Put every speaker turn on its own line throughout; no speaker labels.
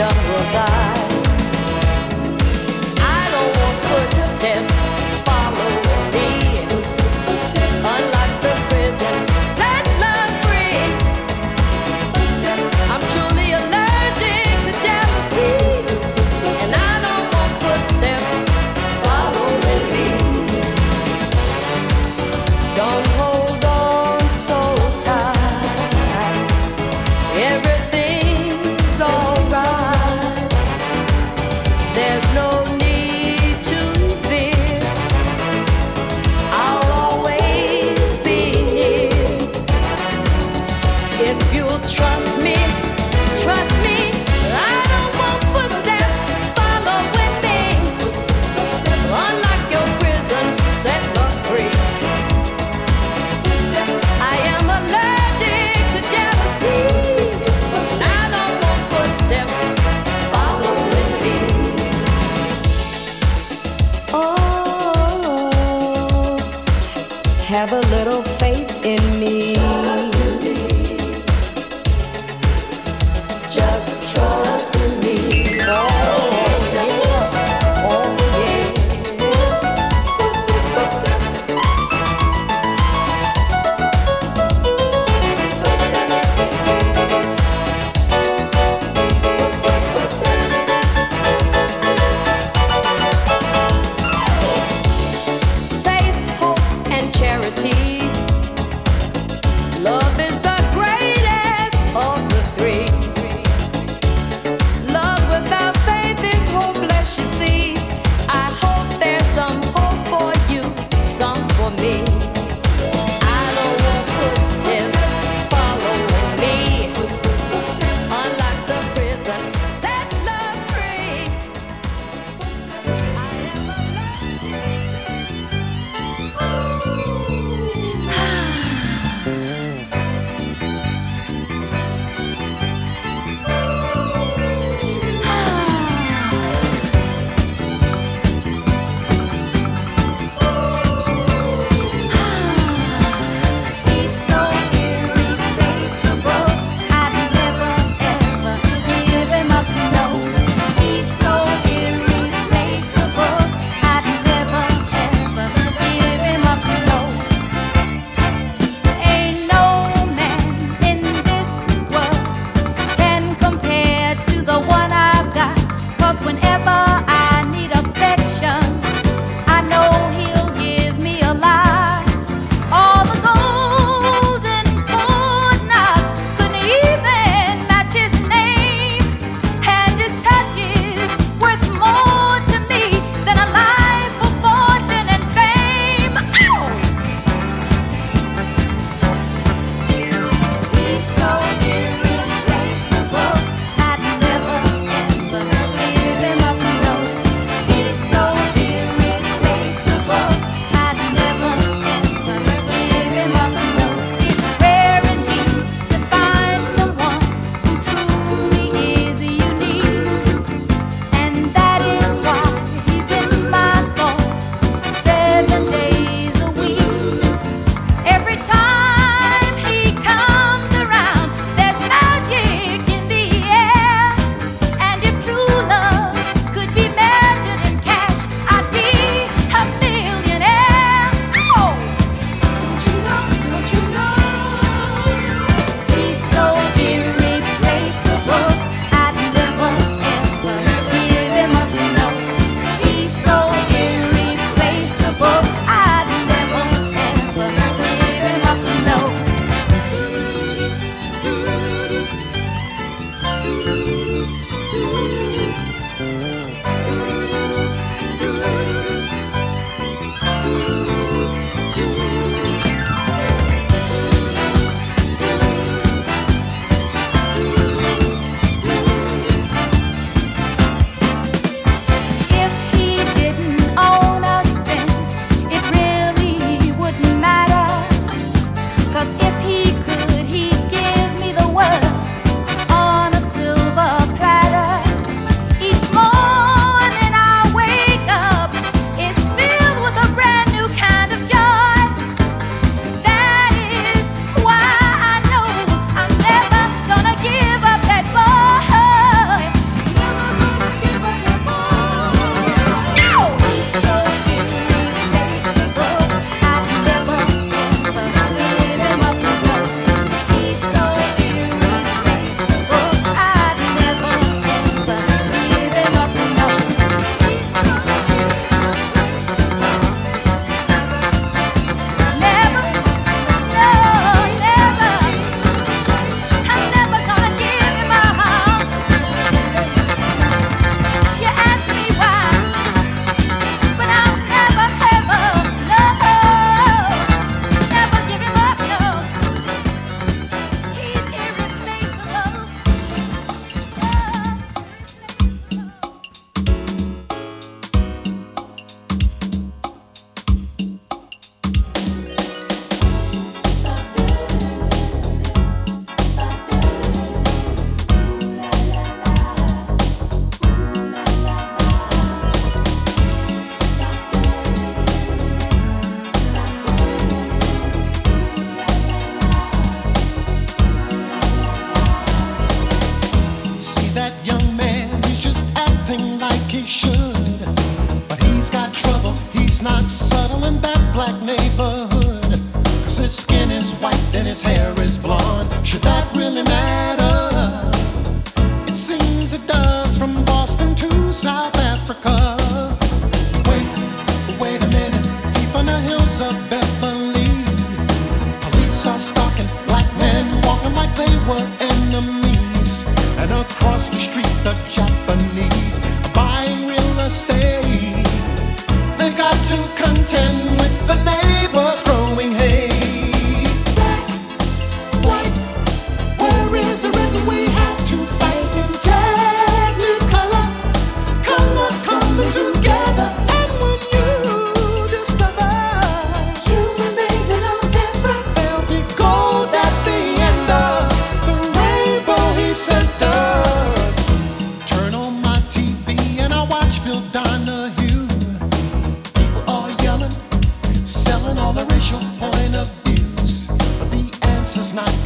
Love want faith.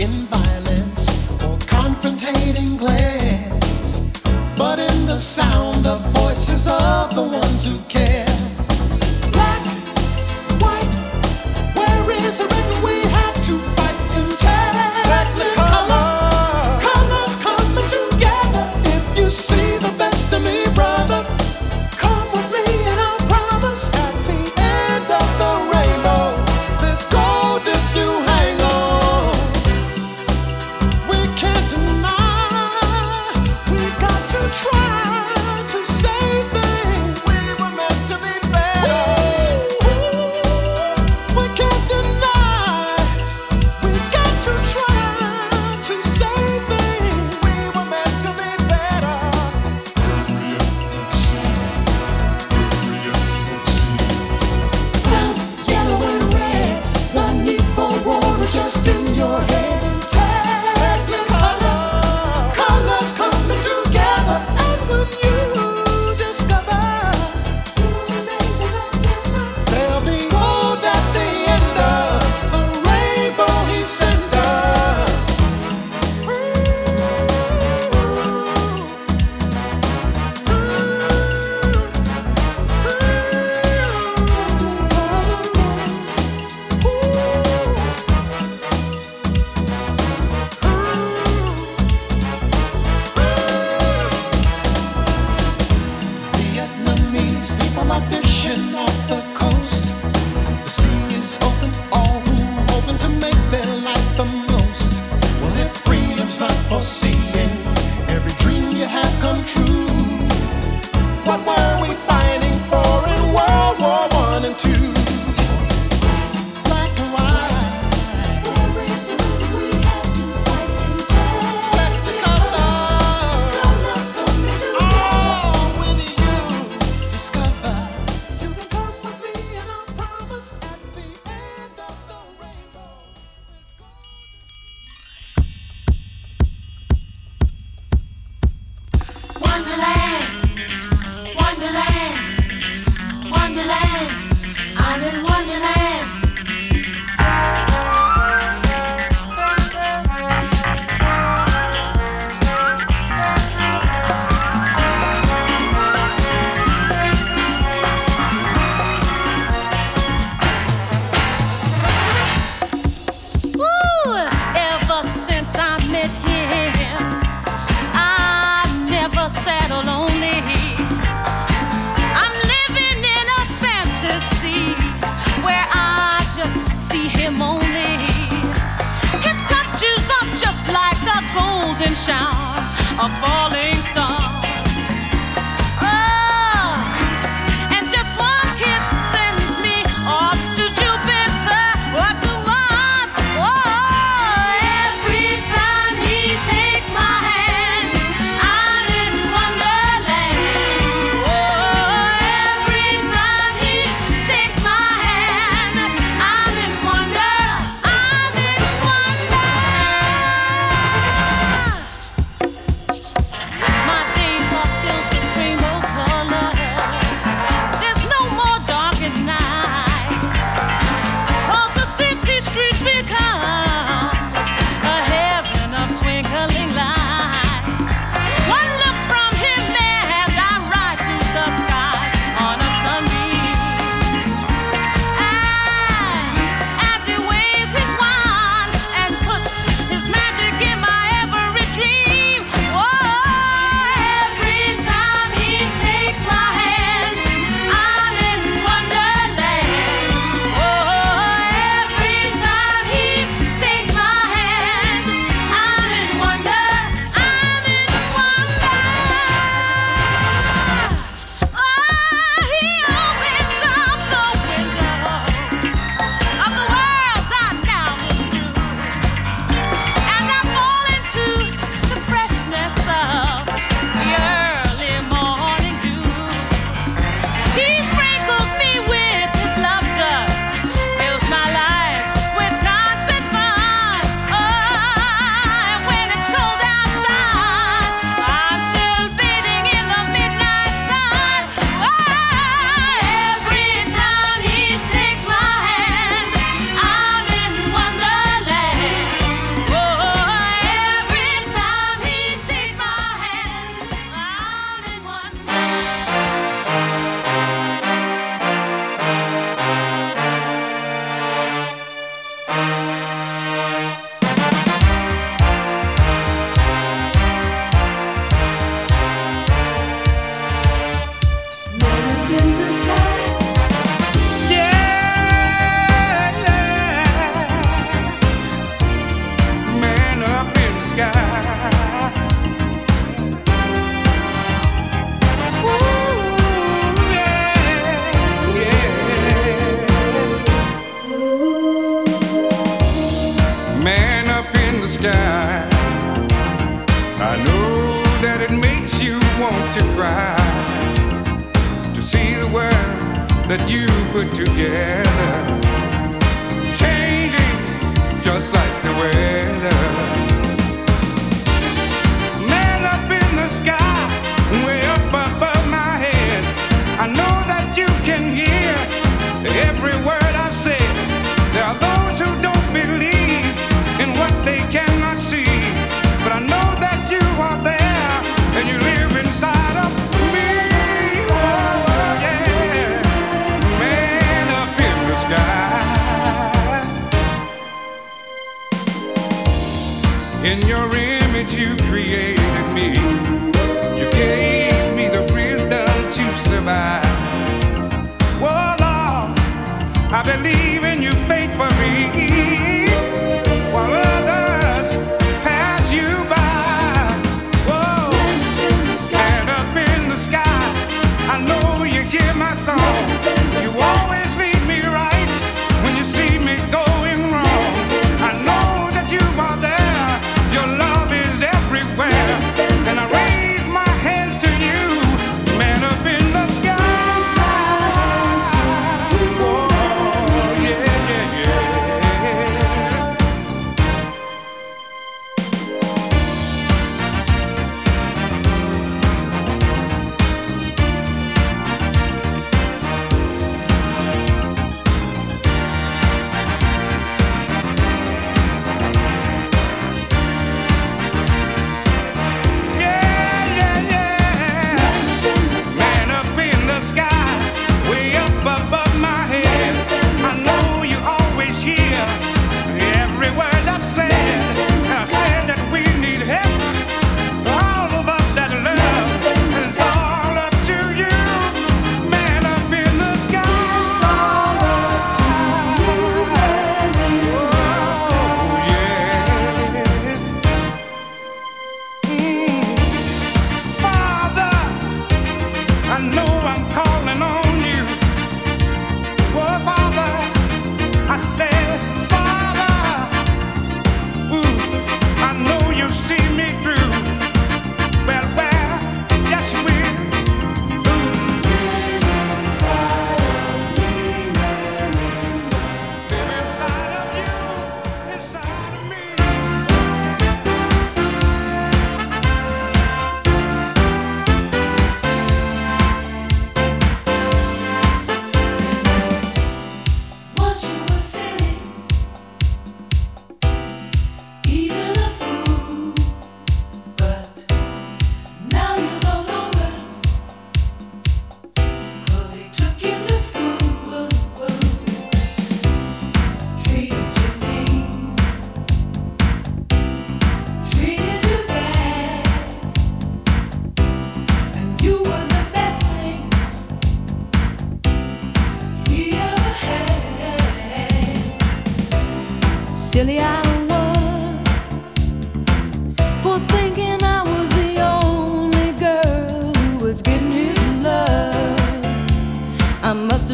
Answer's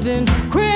husband.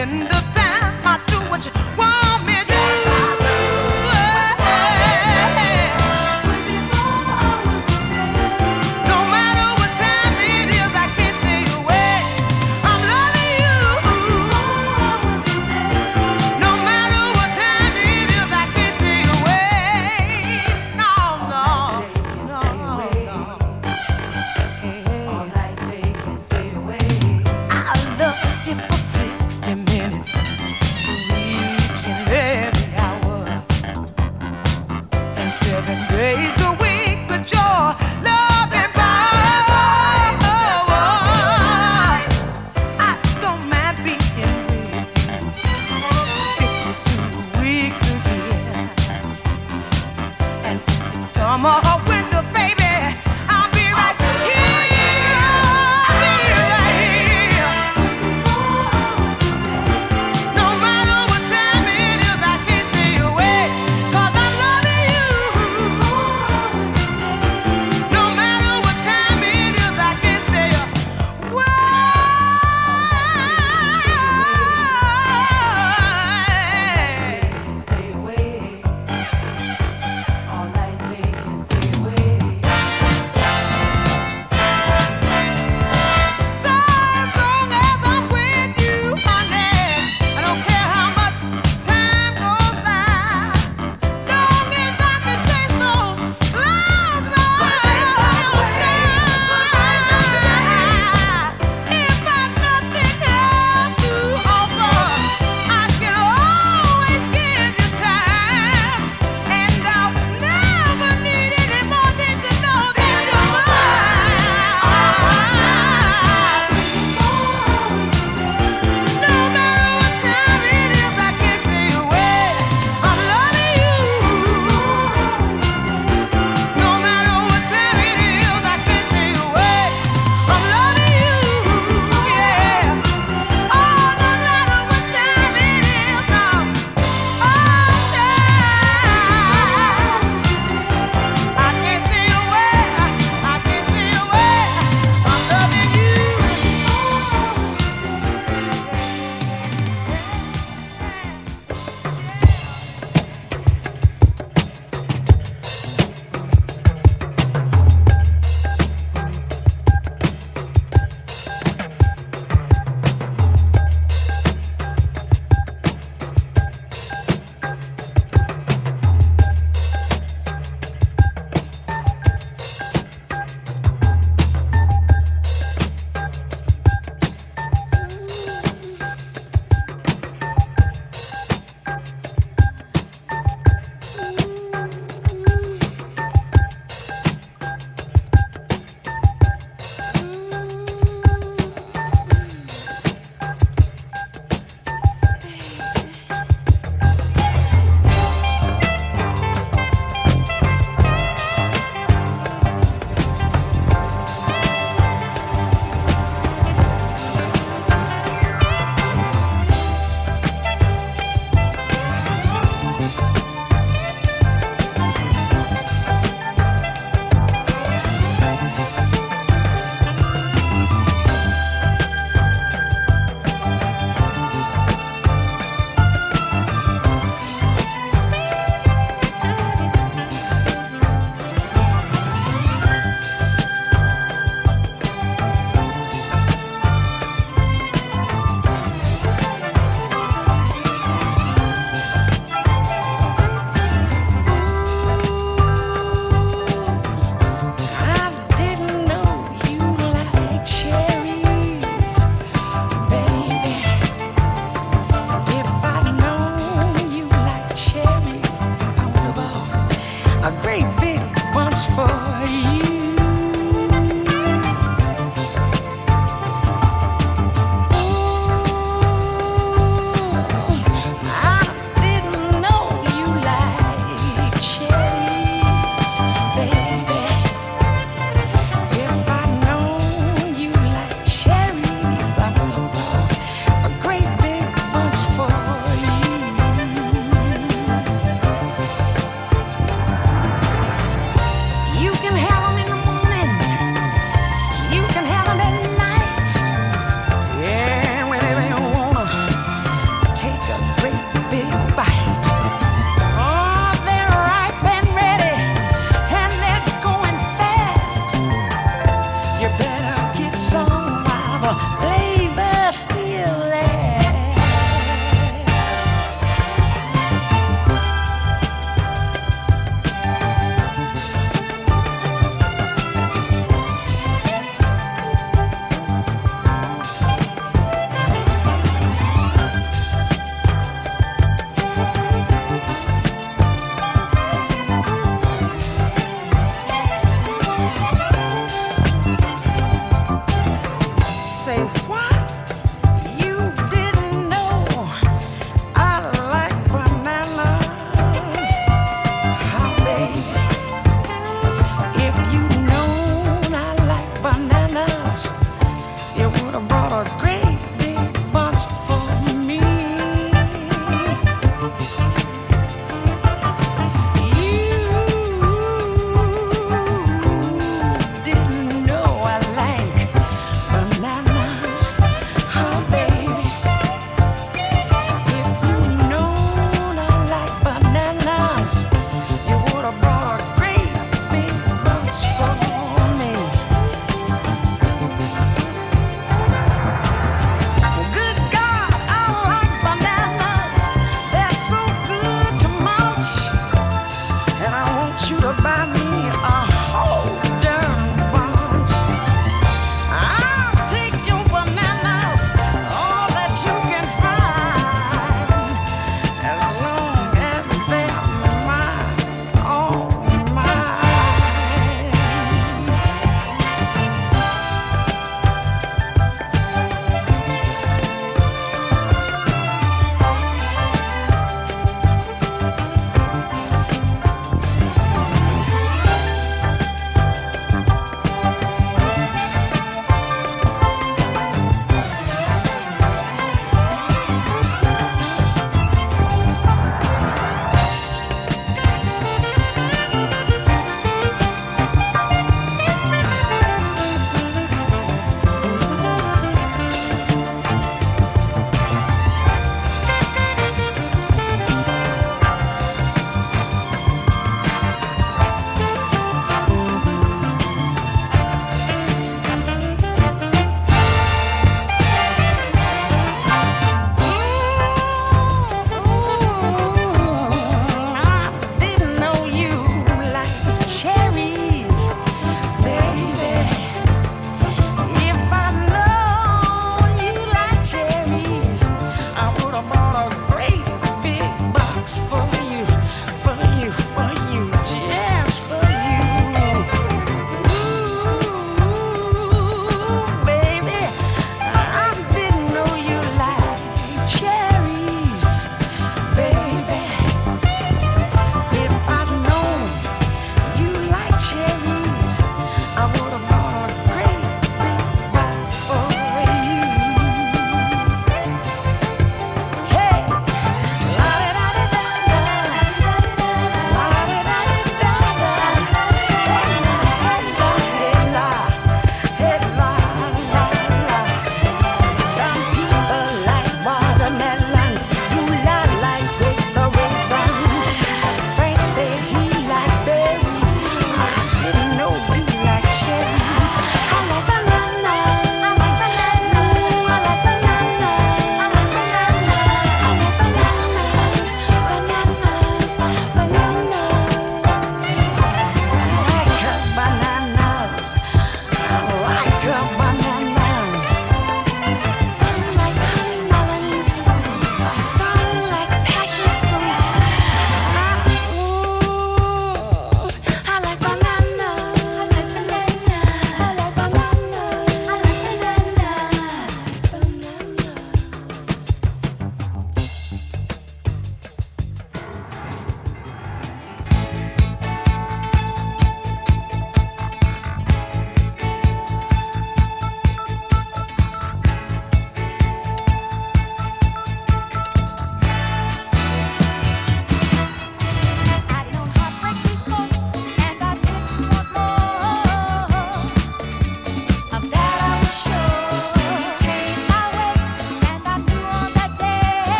and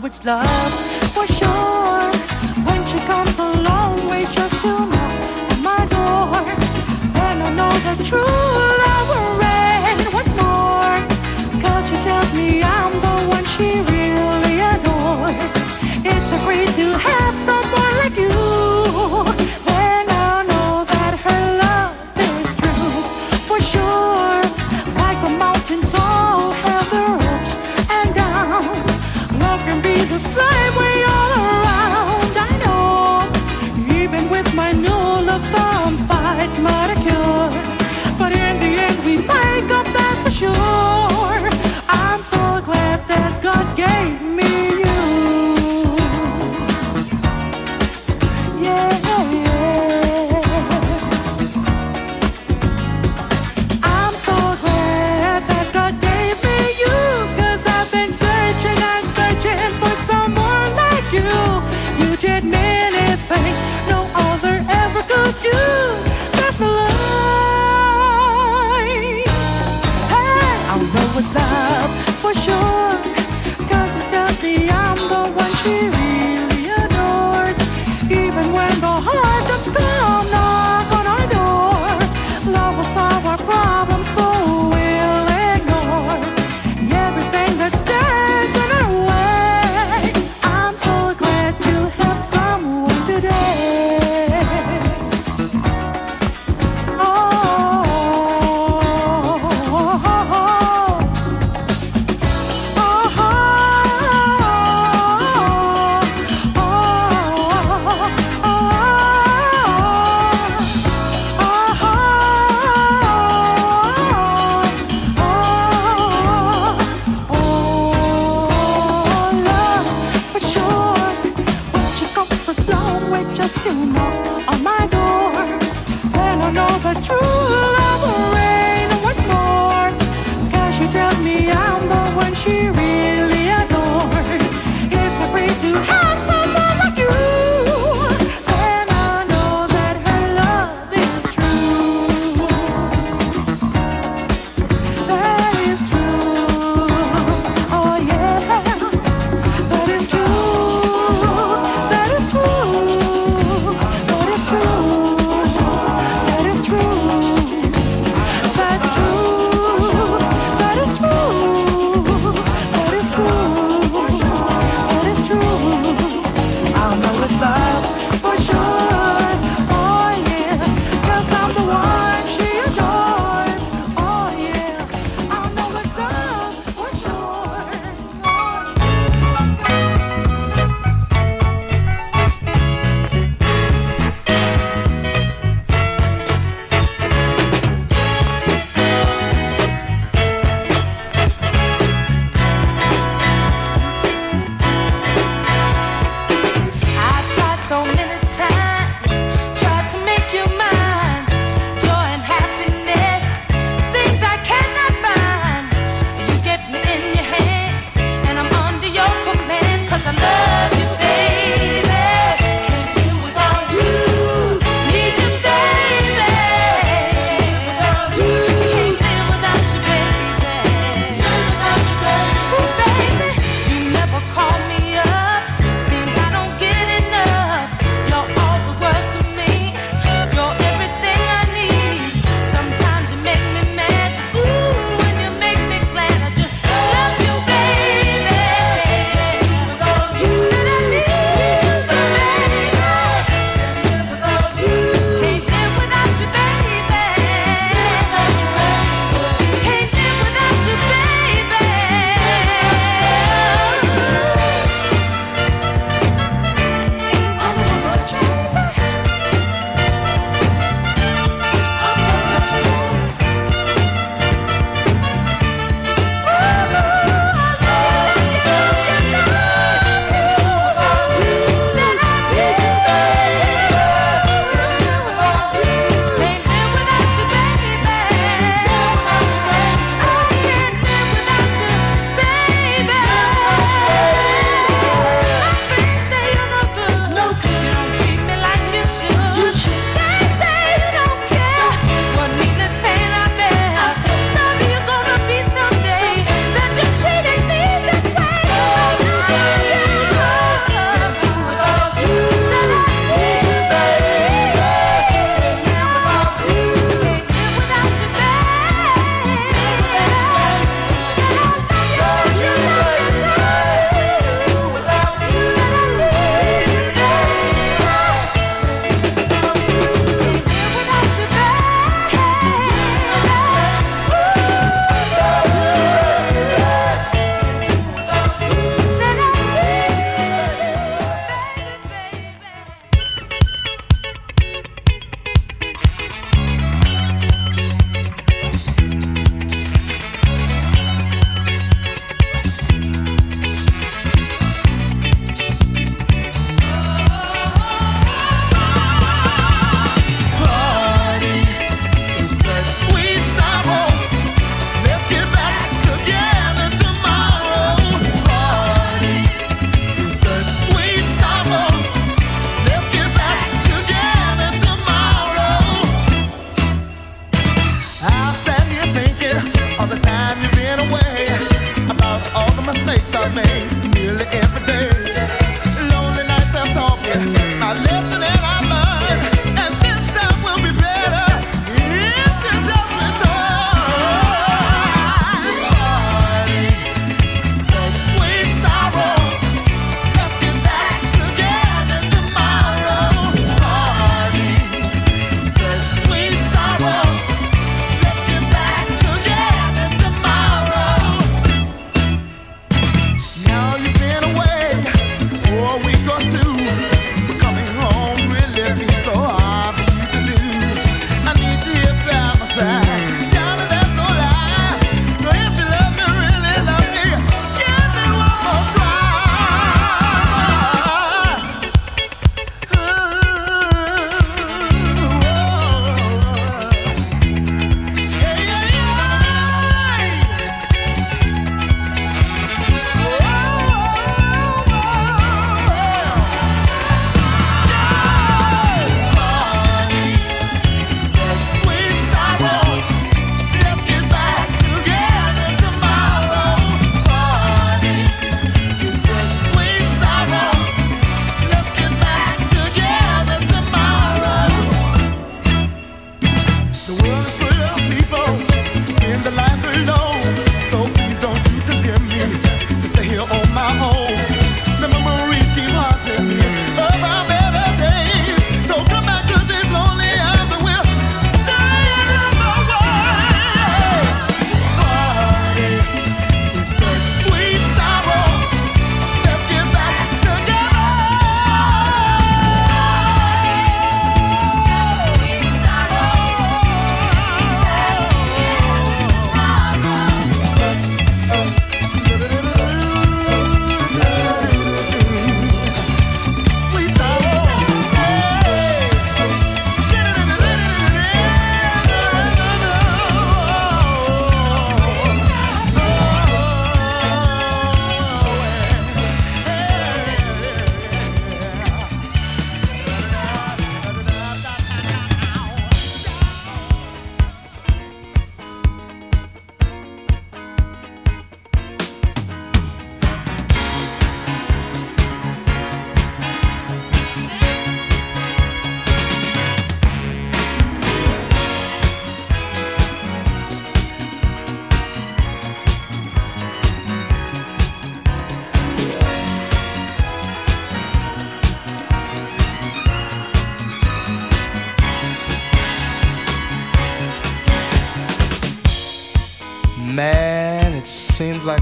know
it's love for sure. When she comes along, wait just till knock at my door, and I know the truth.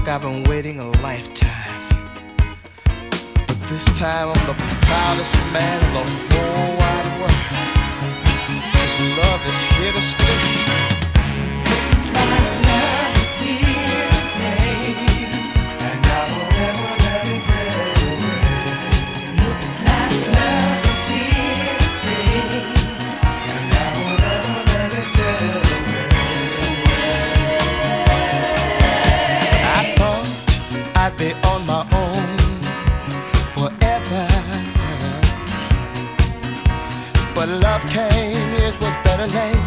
Like
I've been waiting a lifetime. But this time I'm the proudest man in the whole wide world. Cause love is here to stay. But